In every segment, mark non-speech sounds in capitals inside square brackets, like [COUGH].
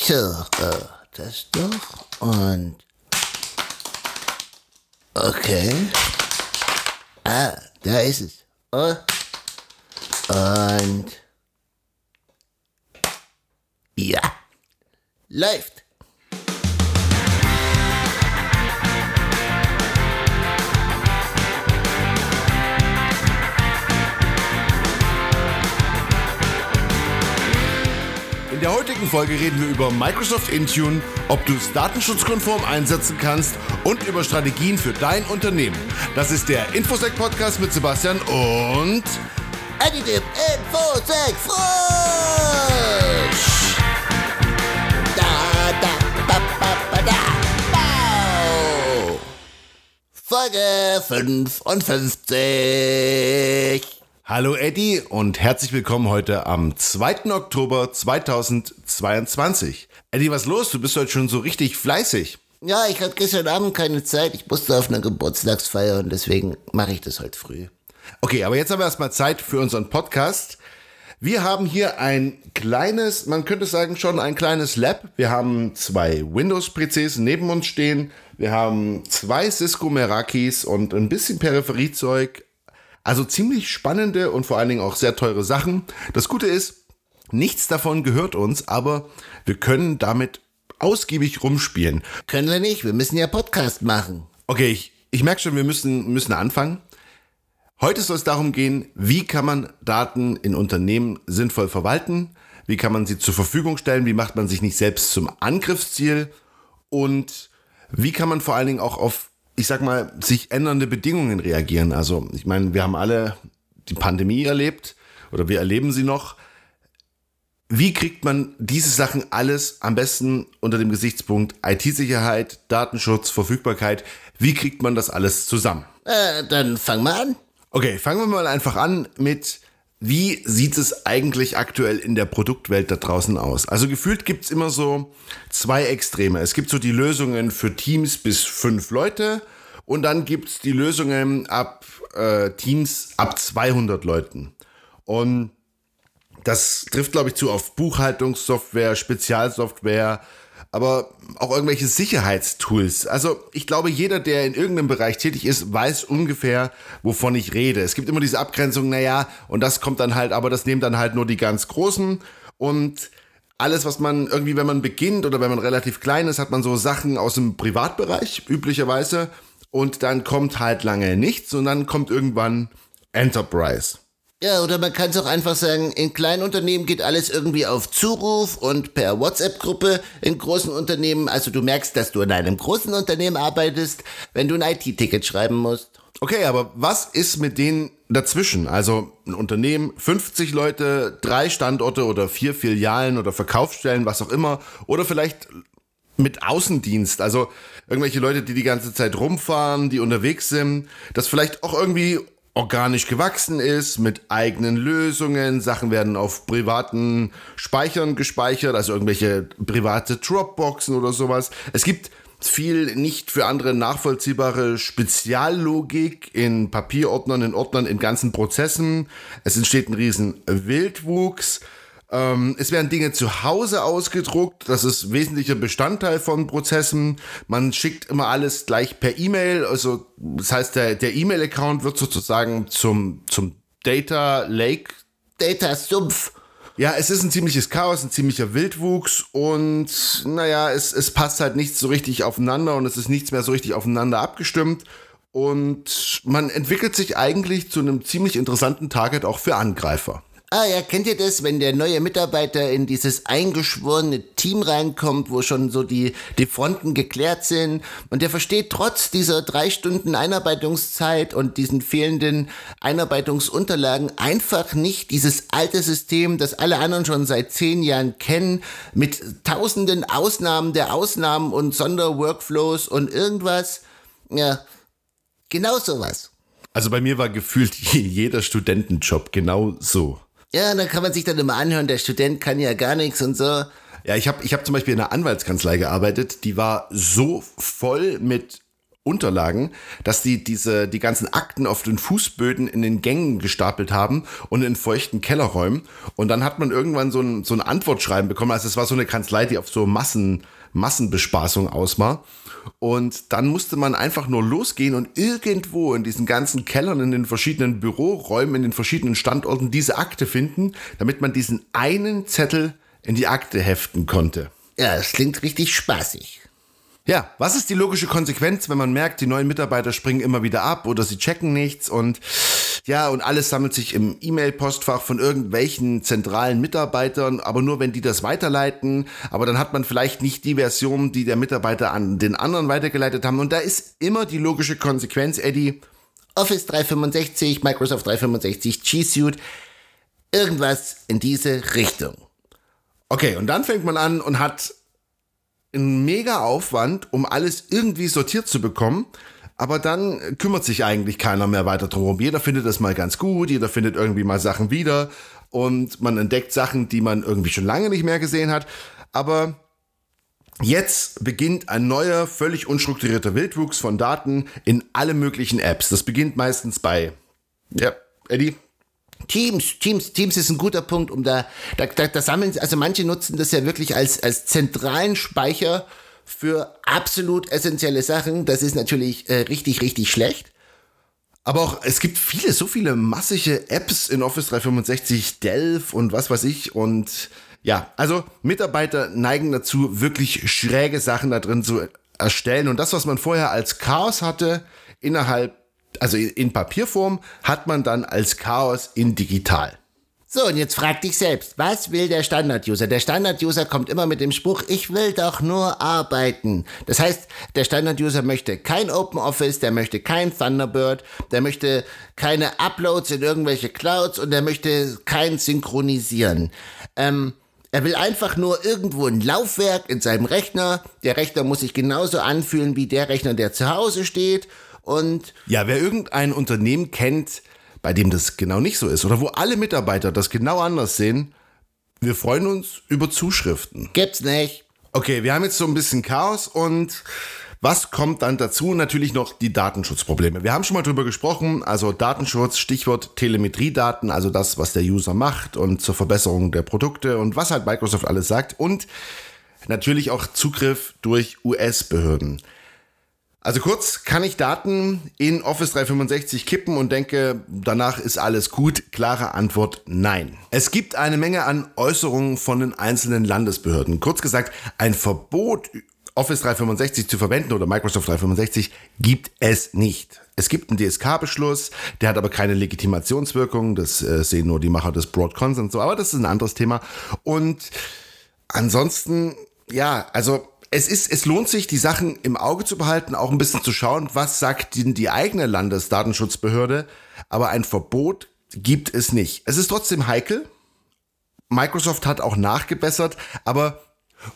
So, äh, das doch und okay. Ah, da ist es. Oh. Und ja, läuft. In der heutigen Folge reden wir über Microsoft Intune, ob du es datenschutzkonform einsetzen kannst und über Strategien für dein Unternehmen. Das ist der Infosec Podcast mit Sebastian und Additive Infosec frisch. Da, da, ba, ba, da. Folge 55. Hallo Eddie und herzlich willkommen heute am 2. Oktober 2022. Eddie, was los? Du bist heute schon so richtig fleißig. Ja, ich hatte gestern Abend keine Zeit. Ich musste auf einer Geburtstagsfeier und deswegen mache ich das heute früh. Okay, aber jetzt haben wir erstmal Zeit für unseren Podcast. Wir haben hier ein kleines, man könnte sagen schon ein kleines Lab. Wir haben zwei Windows-PCs neben uns stehen. Wir haben zwei Cisco Merakis und ein bisschen Peripheriezeug. Also ziemlich spannende und vor allen Dingen auch sehr teure Sachen. Das Gute ist, nichts davon gehört uns, aber wir können damit ausgiebig rumspielen. Können wir nicht, wir müssen ja Podcast machen. Okay, ich, ich merke schon, wir müssen, müssen anfangen. Heute soll es darum gehen, wie kann man Daten in Unternehmen sinnvoll verwalten, wie kann man sie zur Verfügung stellen, wie macht man sich nicht selbst zum Angriffsziel und wie kann man vor allen Dingen auch auf, ich sag mal, sich ändernde Bedingungen reagieren. Also ich meine, wir haben alle die Pandemie erlebt oder wir erleben sie noch. Wie kriegt man diese Sachen alles am besten unter dem Gesichtspunkt IT-Sicherheit, Datenschutz, Verfügbarkeit? Wie kriegt man das alles zusammen? Äh, dann fang mal an. Okay, fangen wir mal einfach an mit, wie sieht es eigentlich aktuell in der Produktwelt da draußen aus? Also gefühlt gibt's immer so zwei Extreme. Es gibt so die Lösungen für Teams bis fünf Leute und dann gibt's die Lösungen ab äh, Teams ab 200 Leuten. Und das trifft, glaube ich, zu auf Buchhaltungssoftware, Spezialsoftware, aber auch irgendwelche Sicherheitstools. Also ich glaube, jeder, der in irgendeinem Bereich tätig ist, weiß ungefähr, wovon ich rede. Es gibt immer diese Abgrenzung, naja, und das kommt dann halt, aber das nehmen dann halt nur die ganz Großen. Und alles, was man irgendwie, wenn man beginnt oder wenn man relativ klein ist, hat man so Sachen aus dem Privatbereich, üblicherweise. Und dann kommt halt lange nichts und dann kommt irgendwann Enterprise. Ja, oder man kann es auch einfach sagen, in kleinen Unternehmen geht alles irgendwie auf Zuruf und per WhatsApp-Gruppe. In großen Unternehmen, also du merkst, dass du in einem großen Unternehmen arbeitest, wenn du ein IT-Ticket schreiben musst. Okay, aber was ist mit denen dazwischen? Also ein Unternehmen, 50 Leute, drei Standorte oder vier Filialen oder Verkaufsstellen, was auch immer. Oder vielleicht mit Außendienst, also irgendwelche Leute, die die ganze Zeit rumfahren, die unterwegs sind, das vielleicht auch irgendwie organisch gewachsen ist, mit eigenen Lösungen. Sachen werden auf privaten Speichern gespeichert, also irgendwelche private Dropboxen oder sowas. Es gibt viel nicht für andere nachvollziehbare Speziallogik in Papierordnern, in Ordnern, in ganzen Prozessen. Es entsteht ein riesen Wildwuchs. Ähm, es werden Dinge zu Hause ausgedruckt. Das ist wesentlicher Bestandteil von Prozessen. Man schickt immer alles gleich per E-Mail. Also, das heißt, der, der E-Mail-Account wird sozusagen zum, zum Data Lake. Data Sumpf. Ja, es ist ein ziemliches Chaos, ein ziemlicher Wildwuchs und naja, es, es passt halt nichts so richtig aufeinander und es ist nichts mehr so richtig aufeinander abgestimmt. Und man entwickelt sich eigentlich zu einem ziemlich interessanten Target auch für Angreifer. Ah ja, kennt ihr das, wenn der neue Mitarbeiter in dieses eingeschworene Team reinkommt, wo schon so die, die Fronten geklärt sind und der versteht trotz dieser drei Stunden Einarbeitungszeit und diesen fehlenden Einarbeitungsunterlagen einfach nicht dieses alte System, das alle anderen schon seit zehn Jahren kennen, mit tausenden Ausnahmen der Ausnahmen und Sonderworkflows und irgendwas. Ja, genau sowas. Also bei mir war gefühlt [LAUGHS] jeder Studentenjob genau so. Ja, dann kann man sich dann immer anhören, der Student kann ja gar nichts und so. Ja, ich habe ich hab zum Beispiel in einer Anwaltskanzlei gearbeitet, die war so voll mit Unterlagen, dass die diese, die ganzen Akten auf den Fußböden in den Gängen gestapelt haben und in feuchten Kellerräumen. Und dann hat man irgendwann so ein, so ein Antwortschreiben bekommen. Also es war so eine Kanzlei, die auf so Massen, Massenbespaßung aus war. Und dann musste man einfach nur losgehen und irgendwo in diesen ganzen Kellern, in den verschiedenen Büroräumen, in den verschiedenen Standorten diese Akte finden, damit man diesen einen Zettel in die Akte heften konnte. Ja, das klingt richtig spaßig. Ja, was ist die logische Konsequenz, wenn man merkt, die neuen Mitarbeiter springen immer wieder ab oder sie checken nichts und ja, und alles sammelt sich im E-Mail-Postfach von irgendwelchen zentralen Mitarbeitern, aber nur wenn die das weiterleiten, aber dann hat man vielleicht nicht die Version, die der Mitarbeiter an den anderen weitergeleitet haben und da ist immer die logische Konsequenz, Eddie. Office 365, Microsoft 365, G Suite, irgendwas in diese Richtung. Okay, und dann fängt man an und hat einen mega Aufwand, um alles irgendwie sortiert zu bekommen. Aber dann kümmert sich eigentlich keiner mehr weiter drum. Jeder findet das mal ganz gut, jeder findet irgendwie mal Sachen wieder und man entdeckt Sachen, die man irgendwie schon lange nicht mehr gesehen hat. Aber jetzt beginnt ein neuer, völlig unstrukturierter Wildwuchs von Daten in alle möglichen Apps. Das beginnt meistens bei, ja, Eddie, Teams, Teams, Teams ist ein guter Punkt, um da, da, da, da sammeln, also manche nutzen das ja wirklich als, als zentralen Speicher für absolut essentielle Sachen. Das ist natürlich äh, richtig, richtig schlecht. Aber auch, es gibt viele, so viele massige Apps in Office 365, Delph und was weiß ich. Und ja, also Mitarbeiter neigen dazu, wirklich schräge Sachen da drin zu erstellen. Und das, was man vorher als Chaos hatte, innerhalb also in Papierform, hat man dann als Chaos in digital. So, und jetzt frag dich selbst, was will der Standard-User? Der Standard-User kommt immer mit dem Spruch, ich will doch nur arbeiten. Das heißt, der Standard-User möchte kein Open Office, der möchte kein Thunderbird, der möchte keine Uploads in irgendwelche Clouds und der möchte kein Synchronisieren. Ähm, er will einfach nur irgendwo ein Laufwerk in seinem Rechner. Der Rechner muss sich genauso anfühlen wie der Rechner, der zu Hause steht. Und ja, wer irgendein Unternehmen kennt, bei dem das genau nicht so ist oder wo alle Mitarbeiter das genau anders sehen, wir freuen uns über Zuschriften. Gibt's nicht. Okay, wir haben jetzt so ein bisschen Chaos und was kommt dann dazu? Natürlich noch die Datenschutzprobleme. Wir haben schon mal drüber gesprochen, also Datenschutz, Stichwort Telemetriedaten, also das, was der User macht und zur Verbesserung der Produkte und was halt Microsoft alles sagt und natürlich auch Zugriff durch US-Behörden. Also kurz, kann ich Daten in Office 365 kippen und denke, danach ist alles gut? Klare Antwort, nein. Es gibt eine Menge an Äußerungen von den einzelnen Landesbehörden. Kurz gesagt, ein Verbot, Office 365 zu verwenden oder Microsoft 365 gibt es nicht. Es gibt einen DSK-Beschluss, der hat aber keine Legitimationswirkung, das äh, sehen nur die Macher des Broad Consent so, aber das ist ein anderes Thema. Und ansonsten, ja, also es ist, es lohnt sich, die Sachen im Auge zu behalten, auch ein bisschen zu schauen, was sagt denn die eigene Landesdatenschutzbehörde. Aber ein Verbot gibt es nicht. Es ist trotzdem heikel. Microsoft hat auch nachgebessert, aber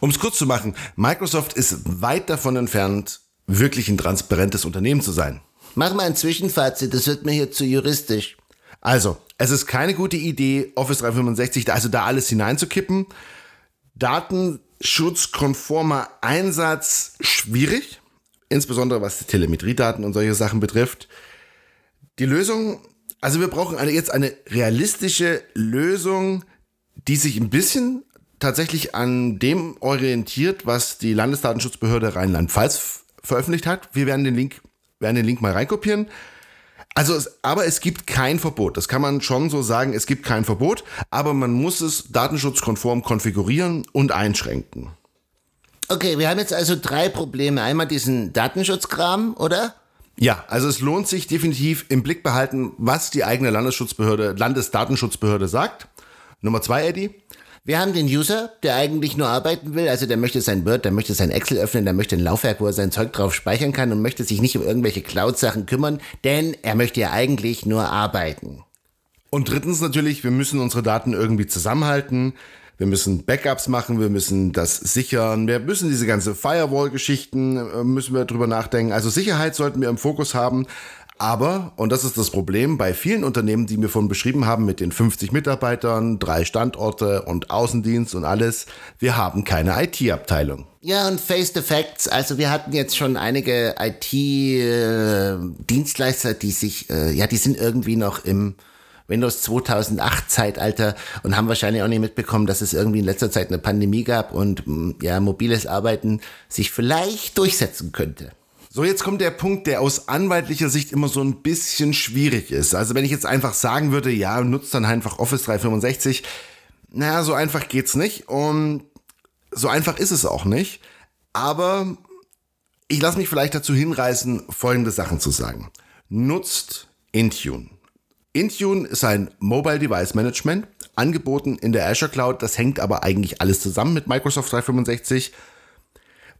um es kurz zu machen, Microsoft ist weit davon entfernt, wirklich ein transparentes Unternehmen zu sein. Mach mal ein Zwischenfazit, das wird mir hier zu juristisch. Also, es ist keine gute Idee, Office 365, also da alles hineinzukippen. Daten schutzkonformer Einsatz schwierig, insbesondere was die Telemetriedaten und solche Sachen betrifft. Die Lösung, also wir brauchen eine, jetzt eine realistische Lösung, die sich ein bisschen tatsächlich an dem orientiert, was die Landesdatenschutzbehörde Rheinland-Pfalz veröffentlicht hat. Wir werden den Link, werden den Link mal reinkopieren. Also, es, aber es gibt kein Verbot. Das kann man schon so sagen. Es gibt kein Verbot, aber man muss es datenschutzkonform konfigurieren und einschränken. Okay, wir haben jetzt also drei Probleme. Einmal diesen Datenschutzkram, oder? Ja, also es lohnt sich definitiv im Blick behalten, was die eigene Landesschutzbehörde, Landesdatenschutzbehörde sagt. Nummer zwei, Eddie. Wir haben den User, der eigentlich nur arbeiten will, also der möchte sein Word, der möchte sein Excel öffnen, der möchte ein Laufwerk, wo er sein Zeug drauf speichern kann und möchte sich nicht um irgendwelche Cloud-Sachen kümmern, denn er möchte ja eigentlich nur arbeiten. Und drittens natürlich, wir müssen unsere Daten irgendwie zusammenhalten. Wir müssen Backups machen, wir müssen das sichern, wir müssen diese ganze Firewall-Geschichten, äh, müssen wir drüber nachdenken. Also Sicherheit sollten wir im Fokus haben, Aber, und das ist das Problem, bei vielen Unternehmen, die mir von beschrieben haben, mit den 50 Mitarbeitern, drei Standorte und Außendienst und alles, wir haben keine IT-Abteilung. Ja, und Face the Facts. Also wir hatten jetzt schon einige IT-Dienstleister, äh, die sich, äh, ja, die sind irgendwie noch im Windows 2008 Zeitalter und haben wahrscheinlich auch nicht mitbekommen, dass es irgendwie in letzter Zeit eine Pandemie gab und ja, mobiles Arbeiten sich vielleicht durchsetzen könnte. So, jetzt kommt der Punkt, der aus anwaltlicher Sicht immer so ein bisschen schwierig ist. Also wenn ich jetzt einfach sagen würde, ja, nutzt dann einfach Office 365, naja, so einfach geht's nicht und so einfach ist es auch nicht. Aber ich lasse mich vielleicht dazu hinreißen, folgende Sachen zu sagen. Nutzt Intune. Intune ist ein Mobile Device Management, angeboten in der Azure Cloud. Das hängt aber eigentlich alles zusammen mit Microsoft 365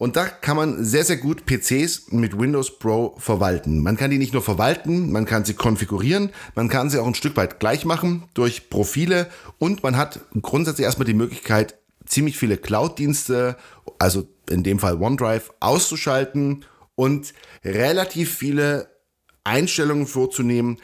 und da kann man sehr, sehr gut PCs mit Windows Pro verwalten. Man kann die nicht nur verwalten, man kann sie konfigurieren, man kann sie auch ein Stück weit gleich machen durch Profile und man hat grundsätzlich erstmal die Möglichkeit, ziemlich viele Cloud-Dienste, also in dem Fall OneDrive, auszuschalten und relativ viele Einstellungen vorzunehmen,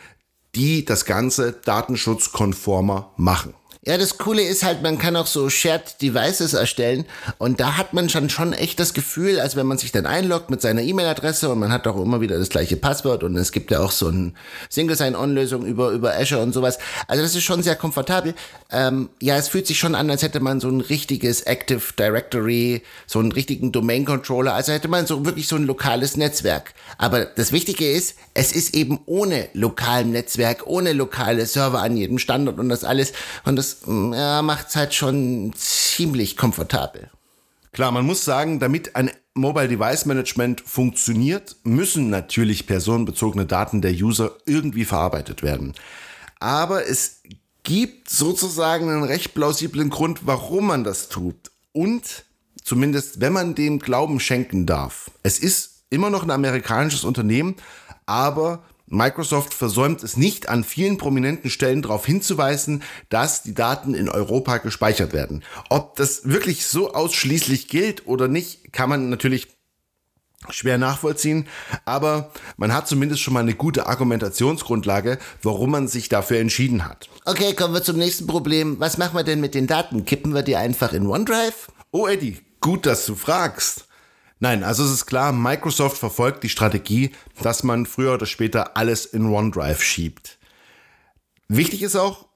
die das Ganze datenschutzkonformer machen. Ja, das Coole ist halt, man kann auch so Shared Devices erstellen und da hat man schon, schon echt das Gefühl, als wenn man sich dann einloggt mit seiner E-Mail-Adresse und man hat auch immer wieder das gleiche Passwort und es gibt ja auch so ein Single-Sign-On-Lösung über, über Azure und sowas. Also das ist schon sehr komfortabel. Ähm, ja, es fühlt sich schon an, als hätte man so ein richtiges Active Directory, so einen richtigen Domain-Controller, also hätte man so wirklich so ein lokales Netzwerk. Aber das Wichtige ist, es ist eben ohne lokalen Netzwerk, ohne lokale Server an jedem Standort und das alles und das ja, macht es halt schon ziemlich komfortabel. Klar, man muss sagen, damit ein Mobile Device Management funktioniert, müssen natürlich personenbezogene Daten der User irgendwie verarbeitet werden. Aber es gibt sozusagen einen recht plausiblen Grund, warum man das tut. Und zumindest, wenn man dem Glauben schenken darf. Es ist immer noch ein amerikanisches Unternehmen, aber Microsoft versäumt es nicht, an vielen prominenten Stellen darauf hinzuweisen, dass die Daten in Europa gespeichert werden. Ob das wirklich so ausschließlich gilt oder nicht, kann man natürlich schwer nachvollziehen, aber man hat zumindest schon mal eine gute Argumentationsgrundlage, warum man sich dafür entschieden hat. Okay, kommen wir zum nächsten Problem. Was machen wir denn mit den Daten? Kippen wir die einfach in OneDrive? Oh Eddie, gut, dass du fragst. Nein, also es ist klar, Microsoft verfolgt die Strategie, dass man früher oder später alles in OneDrive schiebt. Wichtig ist auch,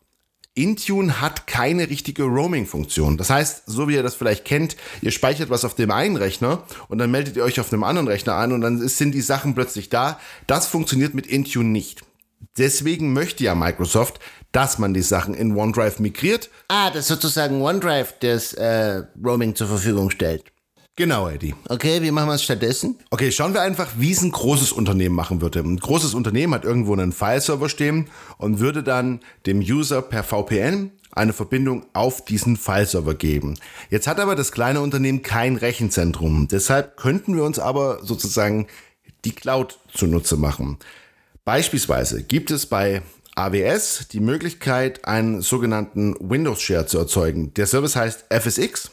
Intune hat keine richtige Roaming-Funktion. Das heißt, so wie ihr das vielleicht kennt, ihr speichert was auf dem einen Rechner und dann meldet ihr euch auf dem anderen Rechner an und dann sind die Sachen plötzlich da. Das funktioniert mit Intune nicht. Deswegen möchte ja Microsoft, dass man die Sachen in OneDrive migriert. Ah, das ist sozusagen OneDrive das äh, Roaming zur Verfügung stellt. Genau, Eddie. Okay, wie machen wir es stattdessen? Okay, schauen wir einfach, wie es ein großes Unternehmen machen würde. Ein großes Unternehmen hat irgendwo einen Fileserver stehen und würde dann dem User per VPN eine Verbindung auf diesen Fileserver geben. Jetzt hat aber das kleine Unternehmen kein Rechenzentrum. Deshalb könnten wir uns aber sozusagen die Cloud zunutze machen. Beispielsweise gibt es bei AWS die Möglichkeit, einen sogenannten Windows Share zu erzeugen. Der Service heißt FSX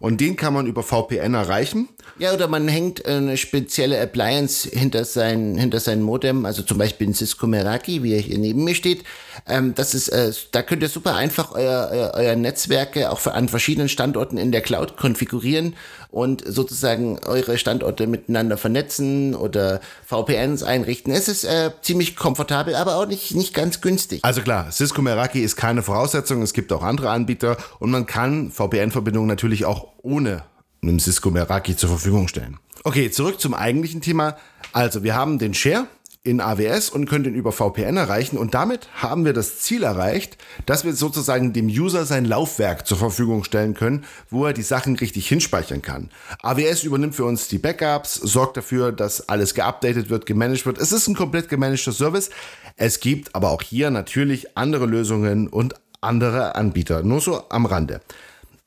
und den kann man über VPN erreichen. Ja, oder man hängt eine spezielle Appliance hinter sein, hinter sein Modem, also zum Beispiel ein Cisco Meraki, wie er hier neben mir steht. Ähm, das ist, äh, da könnt ihr super einfach euer, euer, euer Netzwerke auch an verschiedenen Standorten in der Cloud konfigurieren und sozusagen eure Standorte miteinander vernetzen oder VPNs einrichten. Es ist äh, ziemlich komfortabel, aber auch nicht, nicht ganz günstig. Also klar, Cisco Meraki ist keine Voraussetzung. Es gibt auch andere Anbieter und man kann VPN-Verbindungen natürlich auch ohne einem Cisco Meraki zur Verfügung stellen. Okay, zurück zum eigentlichen Thema. Also wir haben den Share, in AWS und können den über VPN erreichen. Und damit haben wir das Ziel erreicht, dass wir sozusagen dem User sein Laufwerk zur Verfügung stellen können, wo er die Sachen richtig hinspeichern kann. AWS übernimmt für uns die Backups, sorgt dafür, dass alles geupdatet wird, gemanagt wird. Es ist ein komplett gemanagter Service. Es gibt aber auch hier natürlich andere Lösungen und andere Anbieter. Nur so am Rande.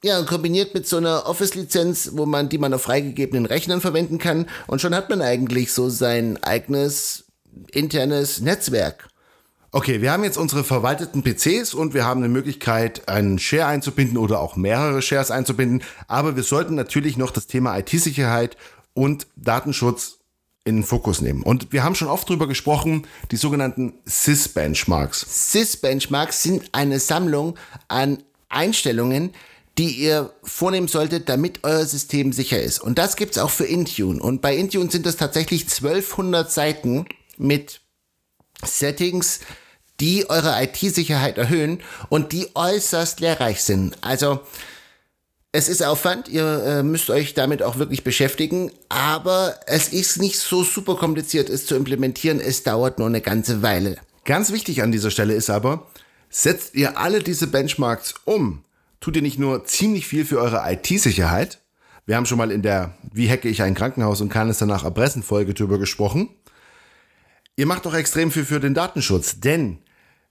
Ja, kombiniert mit so einer Office-Lizenz, wo man, die man auf freigegebenen Rechnern verwenden kann. Und schon hat man eigentlich so sein eigenes internes Netzwerk. Okay, wir haben jetzt unsere verwalteten PCs und wir haben eine Möglichkeit, einen Share einzubinden oder auch mehrere Shares einzubinden. Aber wir sollten natürlich noch das Thema IT-Sicherheit und Datenschutz in den Fokus nehmen. Und wir haben schon oft drüber gesprochen, die sogenannten SIS-Benchmarks. SIS-Benchmarks sind eine Sammlung an Einstellungen, die ihr vornehmen solltet, damit euer System sicher ist. Und das gibt's auch für Intune. Und bei Intune sind es tatsächlich 1200 Seiten mit Settings, die eure IT-Sicherheit erhöhen und die äußerst lehrreich sind. Also es ist Aufwand, ihr äh, müsst euch damit auch wirklich beschäftigen, aber es ist nicht so super kompliziert, es zu implementieren. Es dauert nur eine ganze Weile. Ganz wichtig an dieser Stelle ist aber, setzt ihr alle diese Benchmarks um, tut ihr nicht nur ziemlich viel für eure IT-Sicherheit, wir haben schon mal in der Wie hacke ich ein Krankenhaus und kann es danach erpressen Folge drüber gesprochen. Ihr macht auch extrem viel für den Datenschutz, denn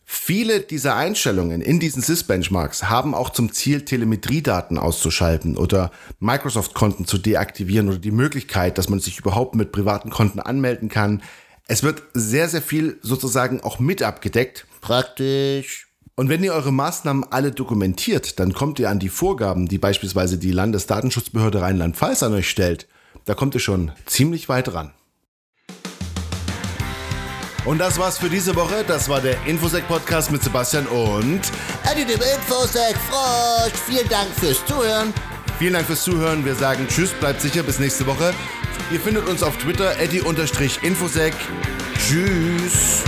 Viele dieser Einstellungen in diesen SIS-Benchmarks haben auch zum Ziel, Telemetriedaten auszuschalten oder Microsoft-Konten zu deaktivieren oder die Möglichkeit, dass man sich überhaupt mit privaten Konten anmelden kann. Es wird sehr, sehr viel sozusagen auch mit abgedeckt. Praktisch. Und wenn ihr eure Maßnahmen alle dokumentiert, dann kommt ihr an die Vorgaben, die beispielsweise die Landesdatenschutzbehörde Rheinland-Pfalz an euch stellt. Da kommt ihr schon ziemlich weit ran. Und das war's für diese Woche. Das war der Infosec-Podcast mit Sebastian und Eddie dem Infosec Frosch. Vielen Dank fürs Zuhören. Vielen Dank fürs Zuhören. Wir sagen Tschüss, bleibt sicher, bis nächste Woche. Ihr findet uns auf Twitter, eddie-infosec. Tschüss.